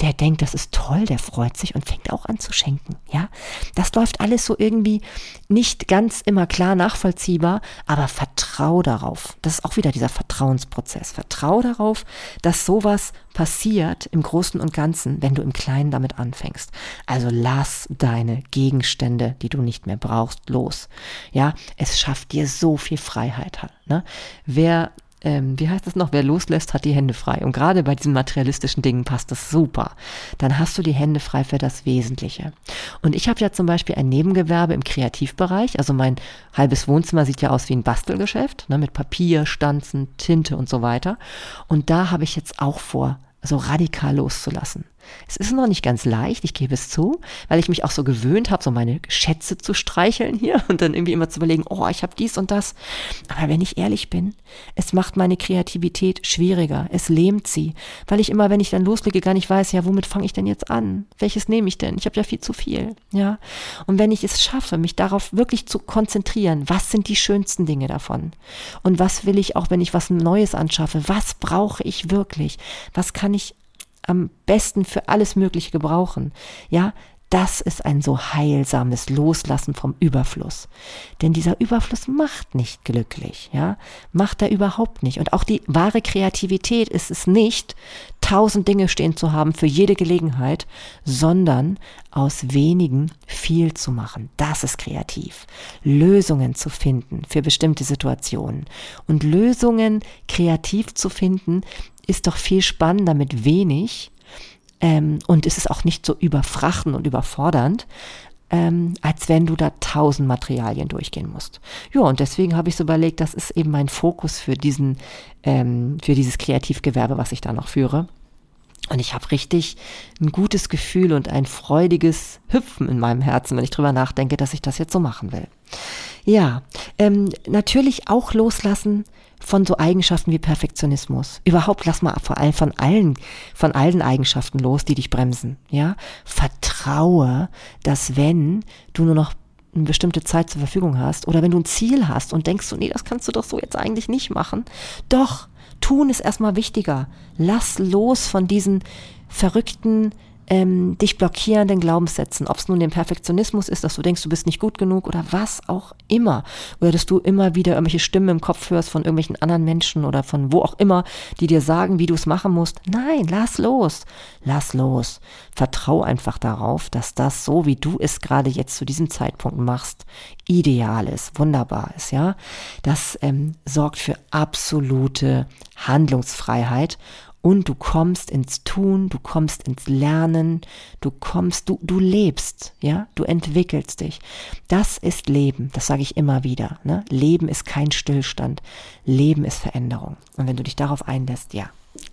der denkt, das ist toll, der freut sich und fängt auch an zu schenken. Ja, das läuft alles so irgendwie nicht ganz immer klar nachvollziehbar, aber vertrau darauf. Das ist auch wieder dieser Vertrauensprozess. Vertrau darauf, dass sowas passiert im Großen und Ganzen, wenn du im Kleinen damit anfängst. Also lass deine Gegenstände, die du nicht mehr brauchst, los. Ja, es schafft dir so viel Freiheit. Ne? Wer ähm, wie heißt das noch, wer loslässt, hat die Hände frei. Und gerade bei diesen materialistischen Dingen passt das super. Dann hast du die Hände frei für das Wesentliche. Und ich habe ja zum Beispiel ein Nebengewerbe im Kreativbereich. Also mein halbes Wohnzimmer sieht ja aus wie ein Bastelgeschäft, ne, mit Papier, Stanzen, Tinte und so weiter. Und da habe ich jetzt auch vor, so radikal loszulassen. Es ist noch nicht ganz leicht, ich gebe es zu, weil ich mich auch so gewöhnt habe, so meine Schätze zu streicheln hier und dann irgendwie immer zu überlegen, oh, ich habe dies und das. Aber wenn ich ehrlich bin, es macht meine Kreativität schwieriger, es lähmt sie, weil ich immer, wenn ich dann loslege, gar nicht weiß, ja, womit fange ich denn jetzt an? Welches nehme ich denn? Ich habe ja viel zu viel, ja. Und wenn ich es schaffe, mich darauf wirklich zu konzentrieren, was sind die schönsten Dinge davon? Und was will ich auch, wenn ich was Neues anschaffe? Was brauche ich wirklich? Was kann ich am besten für alles Mögliche gebrauchen. Ja, das ist ein so heilsames Loslassen vom Überfluss. Denn dieser Überfluss macht nicht glücklich, ja, macht er überhaupt nicht. Und auch die wahre Kreativität ist es nicht, tausend Dinge stehen zu haben für jede Gelegenheit, sondern aus wenigen viel zu machen. Das ist kreativ. Lösungen zu finden für bestimmte Situationen. Und Lösungen kreativ zu finden, ist doch viel spannender mit wenig ähm, und es ist auch nicht so überfrachten und überfordernd, ähm, als wenn du da tausend Materialien durchgehen musst. Ja, und deswegen habe ich so überlegt, das ist eben mein Fokus für diesen, ähm, für dieses Kreativgewerbe, was ich da noch führe. Und ich habe richtig ein gutes Gefühl und ein freudiges Hüpfen in meinem Herzen, wenn ich drüber nachdenke, dass ich das jetzt so machen will. Ja, ähm, natürlich auch loslassen von so Eigenschaften wie Perfektionismus. Überhaupt lass mal vor allem von allen, von allen Eigenschaften los, die dich bremsen. Ja, vertraue, dass wenn du nur noch eine bestimmte Zeit zur Verfügung hast oder wenn du ein Ziel hast und denkst du, nee, das kannst du doch so jetzt eigentlich nicht machen. Doch, tun ist erstmal wichtiger. Lass los von diesen verrückten ähm, dich blockierenden Glaubenssätzen, ob es nun den Perfektionismus ist, dass du denkst, du bist nicht gut genug oder was auch immer. Oder dass du immer wieder irgendwelche Stimmen im Kopf hörst von irgendwelchen anderen Menschen oder von wo auch immer, die dir sagen, wie du es machen musst. Nein, lass los. Lass los. Vertrau einfach darauf, dass das so, wie du es gerade jetzt zu diesem Zeitpunkt machst, ideal ist, wunderbar ist, ja. Das ähm, sorgt für absolute Handlungsfreiheit und du kommst ins Tun, du kommst ins Lernen, du kommst, du, du lebst, ja, du entwickelst dich. Das ist Leben, das sage ich immer wieder. Ne? Leben ist kein Stillstand, Leben ist Veränderung. Und wenn du dich darauf einlässt, ja,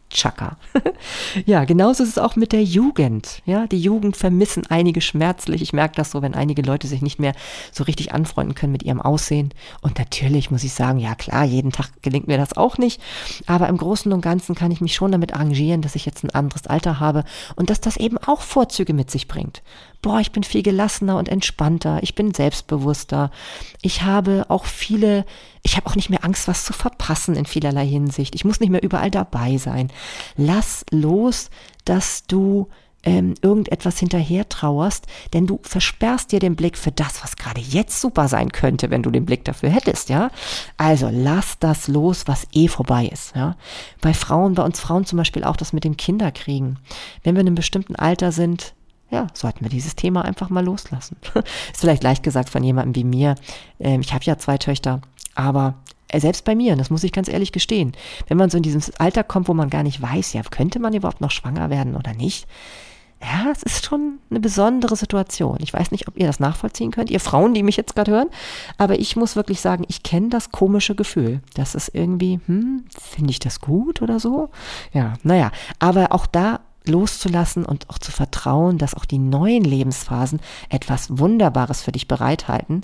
Chaka. ja, genauso ist es auch mit der Jugend. Ja, die Jugend vermissen einige schmerzlich. Ich merke das so, wenn einige Leute sich nicht mehr so richtig anfreunden können mit ihrem Aussehen. Und natürlich muss ich sagen, ja klar, jeden Tag gelingt mir das auch nicht. Aber im Großen und Ganzen kann ich mich schon damit arrangieren, dass ich jetzt ein anderes Alter habe und dass das eben auch Vorzüge mit sich bringt. Boah, ich bin viel gelassener und entspannter. Ich bin selbstbewusster. Ich habe auch viele ich habe auch nicht mehr Angst, was zu verpassen in vielerlei Hinsicht. Ich muss nicht mehr überall dabei sein. Lass los, dass du ähm, irgendetwas hinterher trauerst, denn du versperrst dir den Blick für das, was gerade jetzt super sein könnte, wenn du den Blick dafür hättest, ja. Also lass das los, was eh vorbei ist, ja. Bei Frauen, bei uns Frauen zum Beispiel auch das mit dem Kinderkriegen. Wenn wir in einem bestimmten Alter sind, ja, sollten wir dieses Thema einfach mal loslassen. ist vielleicht leicht gesagt von jemandem wie mir. Ähm, ich habe ja zwei Töchter aber äh, selbst bei mir, das muss ich ganz ehrlich gestehen, wenn man so in dieses Alter kommt, wo man gar nicht weiß, ja, könnte man überhaupt noch schwanger werden oder nicht, ja, es ist schon eine besondere Situation. Ich weiß nicht, ob ihr das nachvollziehen könnt, ihr Frauen, die mich jetzt gerade hören, aber ich muss wirklich sagen, ich kenne das komische Gefühl. Das ist irgendwie, hm, finde ich das gut oder so? Ja, naja, aber auch da loszulassen und auch zu vertrauen, dass auch die neuen Lebensphasen etwas Wunderbares für dich bereithalten,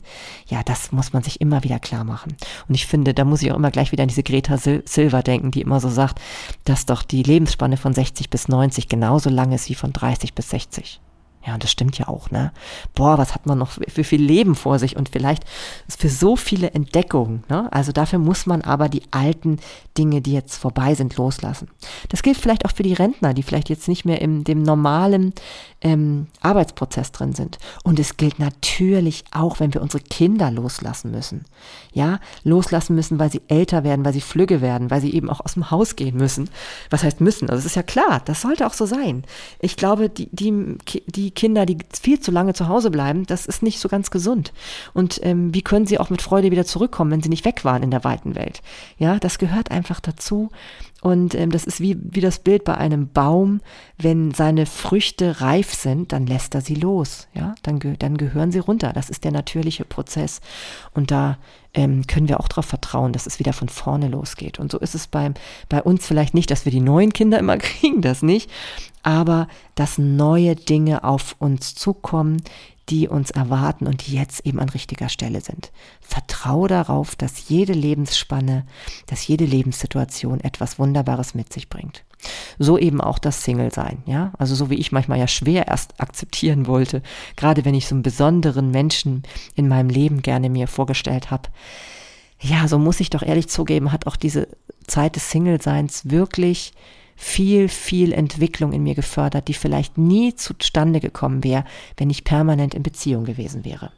ja, das muss man sich immer wieder klar machen. Und ich finde, da muss ich auch immer gleich wieder an diese Greta Sil Silva denken, die immer so sagt, dass doch die Lebensspanne von 60 bis 90 genauso lang ist wie von 30 bis 60. Ja, und das stimmt ja auch, ne? Boah, was hat man noch für viel Leben vor sich und vielleicht für so viele Entdeckungen, ne? Also dafür muss man aber die alten Dinge, die jetzt vorbei sind, loslassen. Das gilt vielleicht auch für die Rentner, die vielleicht jetzt nicht mehr in dem normalen ähm, Arbeitsprozess drin sind. Und es gilt natürlich auch, wenn wir unsere Kinder loslassen müssen. Ja, loslassen müssen, weil sie älter werden, weil sie flügge werden, weil sie eben auch aus dem Haus gehen müssen. Was heißt müssen? Also es ist ja klar, das sollte auch so sein. Ich glaube, die, die, die Kinder, die viel zu lange zu Hause bleiben, das ist nicht so ganz gesund. Und ähm, wie können sie auch mit Freude wieder zurückkommen, wenn sie nicht weg waren in der weiten Welt? Ja, das gehört einfach dazu. Und ähm, das ist wie, wie das Bild bei einem Baum, wenn seine Früchte reif sind, dann lässt er sie los, ja, dann, ge dann gehören sie runter. Das ist der natürliche Prozess. Und da ähm, können wir auch darauf vertrauen, dass es wieder von vorne losgeht. Und so ist es beim, bei uns vielleicht nicht, dass wir die neuen Kinder immer kriegen, das nicht, aber dass neue Dinge auf uns zukommen, die uns erwarten und die jetzt eben an richtiger Stelle sind. Vertraue darauf, dass jede Lebensspanne, dass jede Lebenssituation etwas Wunderbares mit sich bringt. So eben auch das Single-Sein, ja. Also so wie ich manchmal ja schwer erst akzeptieren wollte, gerade wenn ich so einen besonderen Menschen in meinem Leben gerne mir vorgestellt habe. Ja, so muss ich doch ehrlich zugeben, hat auch diese Zeit des Single-Seins wirklich viel, viel Entwicklung in mir gefördert, die vielleicht nie zustande gekommen wäre, wenn ich permanent in Beziehung gewesen wäre.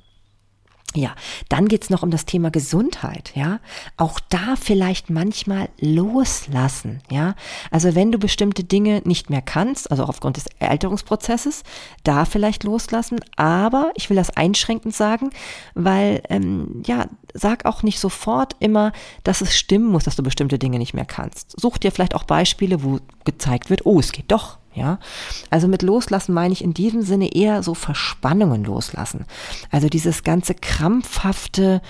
Ja, dann geht's noch um das Thema Gesundheit, ja. Auch da vielleicht manchmal loslassen, ja. Also wenn du bestimmte Dinge nicht mehr kannst, also aufgrund des Älterungsprozesses, da vielleicht loslassen. Aber ich will das einschränkend sagen, weil, ähm, ja, sag auch nicht sofort immer, dass es stimmen muss, dass du bestimmte Dinge nicht mehr kannst. Such dir vielleicht auch Beispiele, wo gezeigt wird, oh, es geht doch, ja, also mit loslassen meine ich in diesem Sinne eher so Verspannungen loslassen. Also dieses ganze krampfhafte,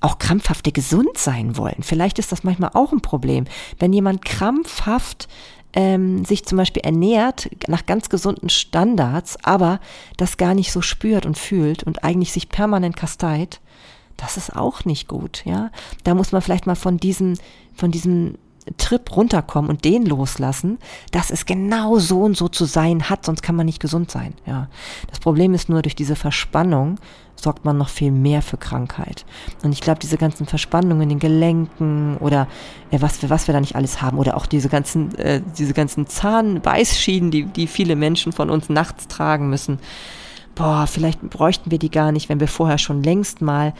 auch krampfhafte gesund sein wollen. Vielleicht ist das manchmal auch ein Problem, wenn jemand krampfhaft ähm, sich zum Beispiel ernährt nach ganz gesunden Standards, aber das gar nicht so spürt und fühlt und eigentlich sich permanent kasteit, das ist auch nicht gut, ja. Da muss man vielleicht mal von diesem, von diesem Trip runterkommen und den loslassen, dass es genau so und so zu sein hat, sonst kann man nicht gesund sein. Ja. Das Problem ist nur, durch diese Verspannung sorgt man noch viel mehr für Krankheit. Und ich glaube, diese ganzen Verspannungen in den Gelenken oder äh, was, wir, was wir da nicht alles haben oder auch diese ganzen, äh, diese ganzen Zahnbeißschienen, die, die viele Menschen von uns nachts tragen müssen. Boah, vielleicht bräuchten wir die gar nicht, wenn wir vorher schon längst mal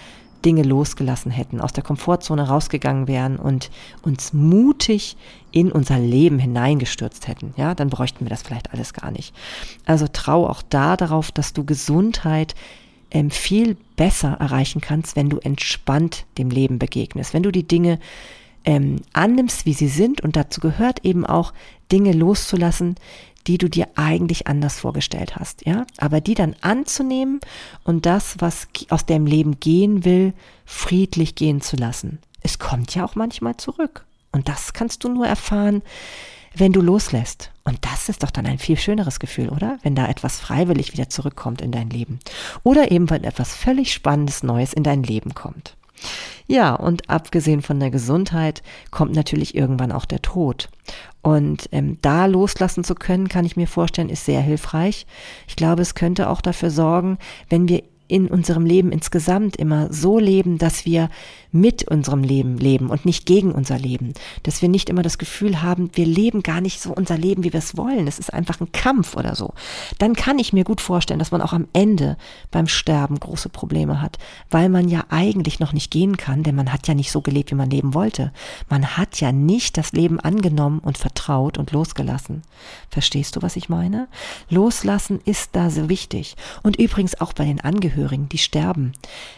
Dinge losgelassen hätten, aus der Komfortzone rausgegangen wären und uns mutig in unser Leben hineingestürzt hätten, ja, dann bräuchten wir das vielleicht alles gar nicht. Also trau auch da darauf, dass du Gesundheit ähm, viel besser erreichen kannst, wenn du entspannt dem Leben begegnest, wenn du die Dinge ähm, annimmst, wie sie sind und dazu gehört eben auch Dinge loszulassen, die du dir eigentlich anders vorgestellt hast, ja, aber die dann anzunehmen und das, was aus deinem Leben gehen will, friedlich gehen zu lassen. Es kommt ja auch manchmal zurück und das kannst du nur erfahren, wenn du loslässt. Und das ist doch dann ein viel schöneres Gefühl, oder? Wenn da etwas freiwillig wieder zurückkommt in dein Leben. Oder eben, wenn etwas völlig Spannendes Neues in dein Leben kommt. Ja, und abgesehen von der Gesundheit kommt natürlich irgendwann auch der Tod. Und ähm, da loslassen zu können, kann ich mir vorstellen, ist sehr hilfreich. Ich glaube, es könnte auch dafür sorgen, wenn wir in unserem Leben insgesamt immer so leben, dass wir mit unserem Leben leben und nicht gegen unser Leben. Dass wir nicht immer das Gefühl haben, wir leben gar nicht so unser Leben, wie wir es wollen. Es ist einfach ein Kampf oder so. Dann kann ich mir gut vorstellen, dass man auch am Ende beim Sterben große Probleme hat, weil man ja eigentlich noch nicht gehen kann, denn man hat ja nicht so gelebt, wie man leben wollte. Man hat ja nicht das Leben angenommen und vertraut und losgelassen. Verstehst du, was ich meine? Loslassen ist da so wichtig. Und übrigens auch bei den Angehörigen Angehörigen, die sterben,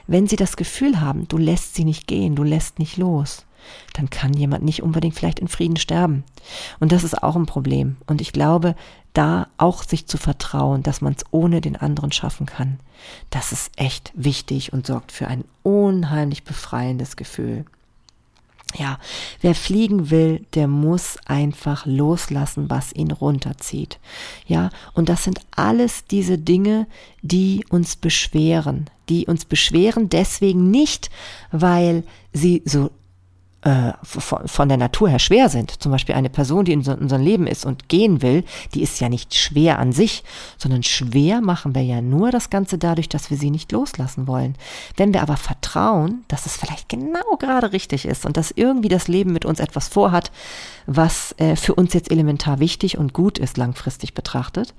wenn sie das Gefühl haben, du lässt sie nicht gehen, du lässt nicht los, dann kann jemand nicht unbedingt vielleicht in Frieden sterben. Und das ist auch ein Problem. Und ich glaube, da auch sich zu vertrauen, dass man es ohne den anderen schaffen kann, das ist echt wichtig und sorgt für ein unheimlich befreiendes Gefühl. Ja, wer fliegen will, der muss einfach loslassen, was ihn runterzieht. Ja, und das sind alles diese Dinge, die uns beschweren, die uns beschweren deswegen nicht, weil sie so äh, von der Natur her schwer sind. Zum Beispiel eine Person, die in unserem Leben ist und gehen will, die ist ja nicht schwer an sich, sondern schwer machen wir ja nur das Ganze dadurch, dass wir sie nicht loslassen wollen. Wenn wir aber vertrauen, dass es vielleicht genau gerade richtig ist und dass irgendwie das Leben mit uns etwas vorhat, was äh, für uns jetzt elementar wichtig und gut ist, langfristig betrachtet,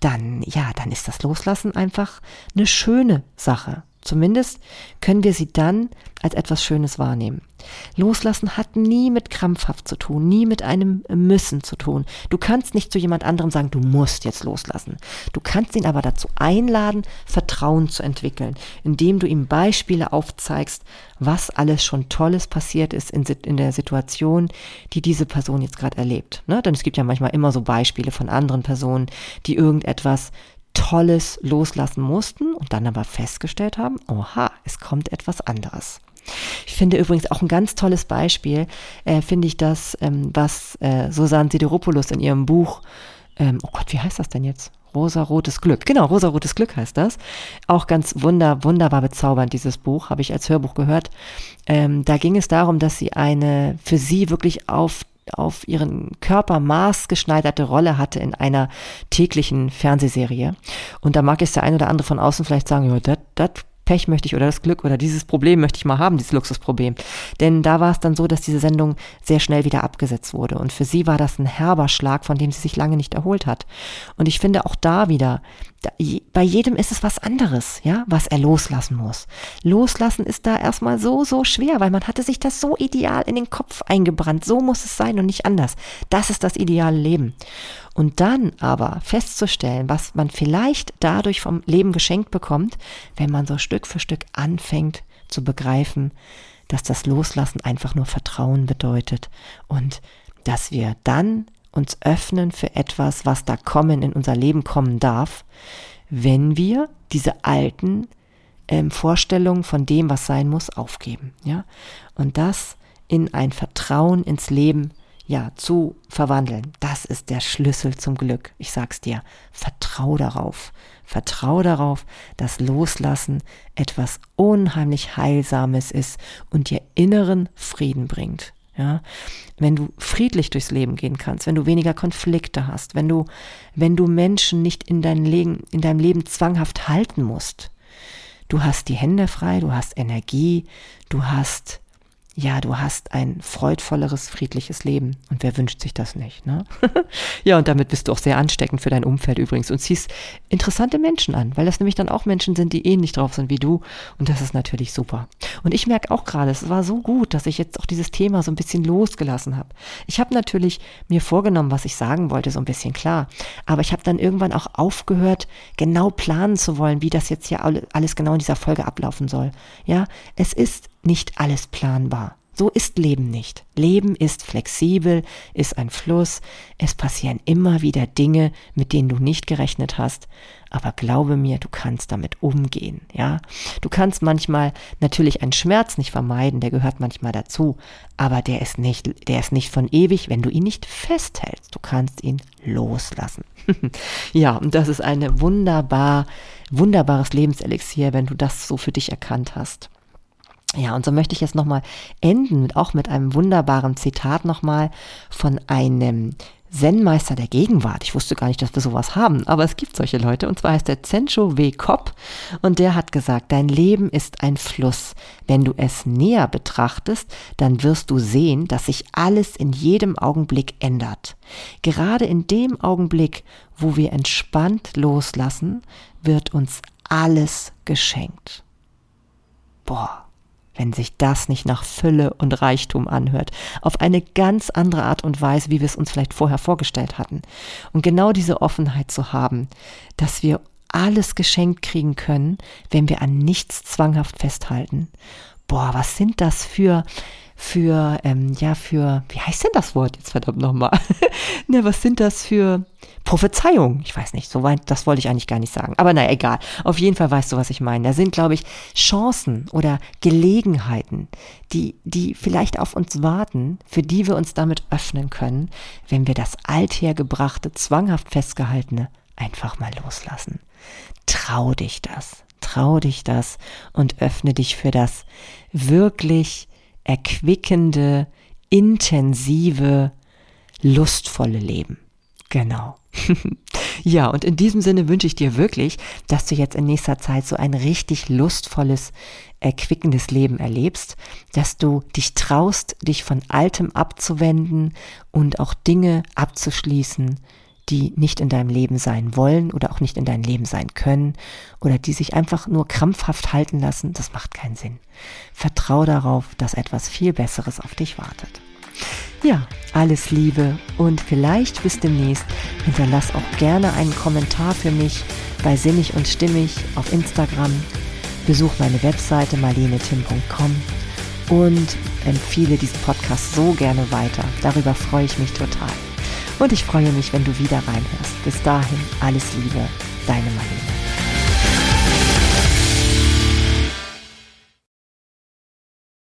dann, ja, dann ist das Loslassen einfach eine schöne Sache. Zumindest können wir sie dann als etwas Schönes wahrnehmen. Loslassen hat nie mit krampfhaft zu tun, nie mit einem Müssen zu tun. Du kannst nicht zu jemand anderem sagen, du musst jetzt loslassen. Du kannst ihn aber dazu einladen, Vertrauen zu entwickeln, indem du ihm Beispiele aufzeigst, was alles schon Tolles passiert ist in, in der Situation, die diese Person jetzt gerade erlebt. Ne? Denn es gibt ja manchmal immer so Beispiele von anderen Personen, die irgendetwas Tolles loslassen mussten und dann aber festgestellt haben, oha, es kommt etwas anderes. Ich finde übrigens auch ein ganz tolles Beispiel, äh, finde ich das, ähm, was äh, Susanne Sideropoulos in ihrem Buch, ähm, oh Gott, wie heißt das denn jetzt? Rosa-rotes Glück. Genau, rosa-rotes Glück heißt das. Auch ganz wunder, wunderbar bezaubernd, dieses Buch, habe ich als Hörbuch gehört. Ähm, da ging es darum, dass sie eine für sie wirklich auf auf ihren Körper maßgeschneiderte Rolle hatte in einer täglichen Fernsehserie. Und da mag es der ein oder andere von außen vielleicht sagen, ja, das Pech möchte ich oder das Glück oder dieses Problem möchte ich mal haben, dieses Luxusproblem. Denn da war es dann so, dass diese Sendung sehr schnell wieder abgesetzt wurde. Und für sie war das ein herber Schlag, von dem sie sich lange nicht erholt hat. Und ich finde auch da wieder, da, bei jedem ist es was anderes, ja, was er loslassen muss. Loslassen ist da erstmal so, so schwer, weil man hatte sich das so ideal in den Kopf eingebrannt. So muss es sein und nicht anders. Das ist das ideale Leben. Und dann aber festzustellen, was man vielleicht dadurch vom Leben geschenkt bekommt, wenn man so Stück für Stück anfängt zu begreifen, dass das Loslassen einfach nur Vertrauen bedeutet und dass wir dann uns öffnen für etwas, was da kommen in unser Leben kommen darf, wenn wir diese alten ähm, Vorstellungen von dem, was sein muss, aufgeben. Ja? Und das in ein Vertrauen ins Leben ja, zu verwandeln. Das ist der Schlüssel zum Glück. Ich sag's dir. Vertrau darauf. Vertrau darauf, dass Loslassen etwas unheimlich Heilsames ist und dir inneren Frieden bringt. Ja, wenn du friedlich durchs Leben gehen kannst, wenn du weniger Konflikte hast, wenn du, wenn du Menschen nicht in dein Leben, in deinem Leben zwanghaft halten musst. Du hast die Hände frei, du hast Energie, du hast ja, du hast ein freudvolleres, friedliches Leben. Und wer wünscht sich das nicht, ne? ja, und damit bist du auch sehr ansteckend für dein Umfeld übrigens und ziehst interessante Menschen an, weil das nämlich dann auch Menschen sind, die ähnlich drauf sind wie du. Und das ist natürlich super. Und ich merke auch gerade, es war so gut, dass ich jetzt auch dieses Thema so ein bisschen losgelassen habe. Ich habe natürlich mir vorgenommen, was ich sagen wollte, so ein bisschen klar. Aber ich habe dann irgendwann auch aufgehört, genau planen zu wollen, wie das jetzt hier alles genau in dieser Folge ablaufen soll. Ja, es ist nicht alles planbar. So ist Leben nicht. Leben ist flexibel, ist ein Fluss. Es passieren immer wieder Dinge, mit denen du nicht gerechnet hast. Aber glaube mir, du kannst damit umgehen, ja. Du kannst manchmal natürlich einen Schmerz nicht vermeiden, der gehört manchmal dazu. Aber der ist nicht, der ist nicht von ewig, wenn du ihn nicht festhältst. Du kannst ihn loslassen. ja, und das ist eine wunderbar, wunderbares Lebenselixier, wenn du das so für dich erkannt hast. Ja, und so möchte ich jetzt nochmal enden, auch mit einem wunderbaren Zitat nochmal von einem Zen-Meister der Gegenwart. Ich wusste gar nicht, dass wir sowas haben, aber es gibt solche Leute. Und zwar heißt der Zencho W. Kopp. Und der hat gesagt, dein Leben ist ein Fluss. Wenn du es näher betrachtest, dann wirst du sehen, dass sich alles in jedem Augenblick ändert. Gerade in dem Augenblick, wo wir entspannt loslassen, wird uns alles geschenkt. Boah wenn sich das nicht nach Fülle und Reichtum anhört, auf eine ganz andere Art und Weise, wie wir es uns vielleicht vorher vorgestellt hatten. Und genau diese Offenheit zu haben, dass wir alles geschenkt kriegen können, wenn wir an nichts zwanghaft festhalten. Boah, was sind das für für, ähm, ja, für, wie heißt denn das Wort jetzt verdammt nochmal? ne, was sind das für Prophezeiungen? Ich weiß nicht, so weit, das wollte ich eigentlich gar nicht sagen. Aber naja, egal. Auf jeden Fall weißt du, was ich meine. Da sind, glaube ich, Chancen oder Gelegenheiten, die, die vielleicht auf uns warten, für die wir uns damit öffnen können, wenn wir das althergebrachte, zwanghaft festgehaltene einfach mal loslassen. Trau dich das. Trau dich das und öffne dich für das wirklich erquickende, intensive, lustvolle Leben. Genau. ja, und in diesem Sinne wünsche ich dir wirklich, dass du jetzt in nächster Zeit so ein richtig lustvolles, erquickendes Leben erlebst, dass du dich traust, dich von Altem abzuwenden und auch Dinge abzuschließen, die nicht in deinem Leben sein wollen oder auch nicht in deinem Leben sein können oder die sich einfach nur krampfhaft halten lassen, das macht keinen Sinn. Vertrau darauf, dass etwas viel Besseres auf dich wartet. Ja, alles Liebe und vielleicht bis demnächst hinterlass auch gerne einen Kommentar für mich bei Sinnig und Stimmig auf Instagram. Besuch meine Webseite marlenetim.com und empfehle diesen Podcast so gerne weiter. Darüber freue ich mich total. Und ich freue mich, wenn du wieder reinhörst. Bis dahin, alles Liebe, deine Marlene.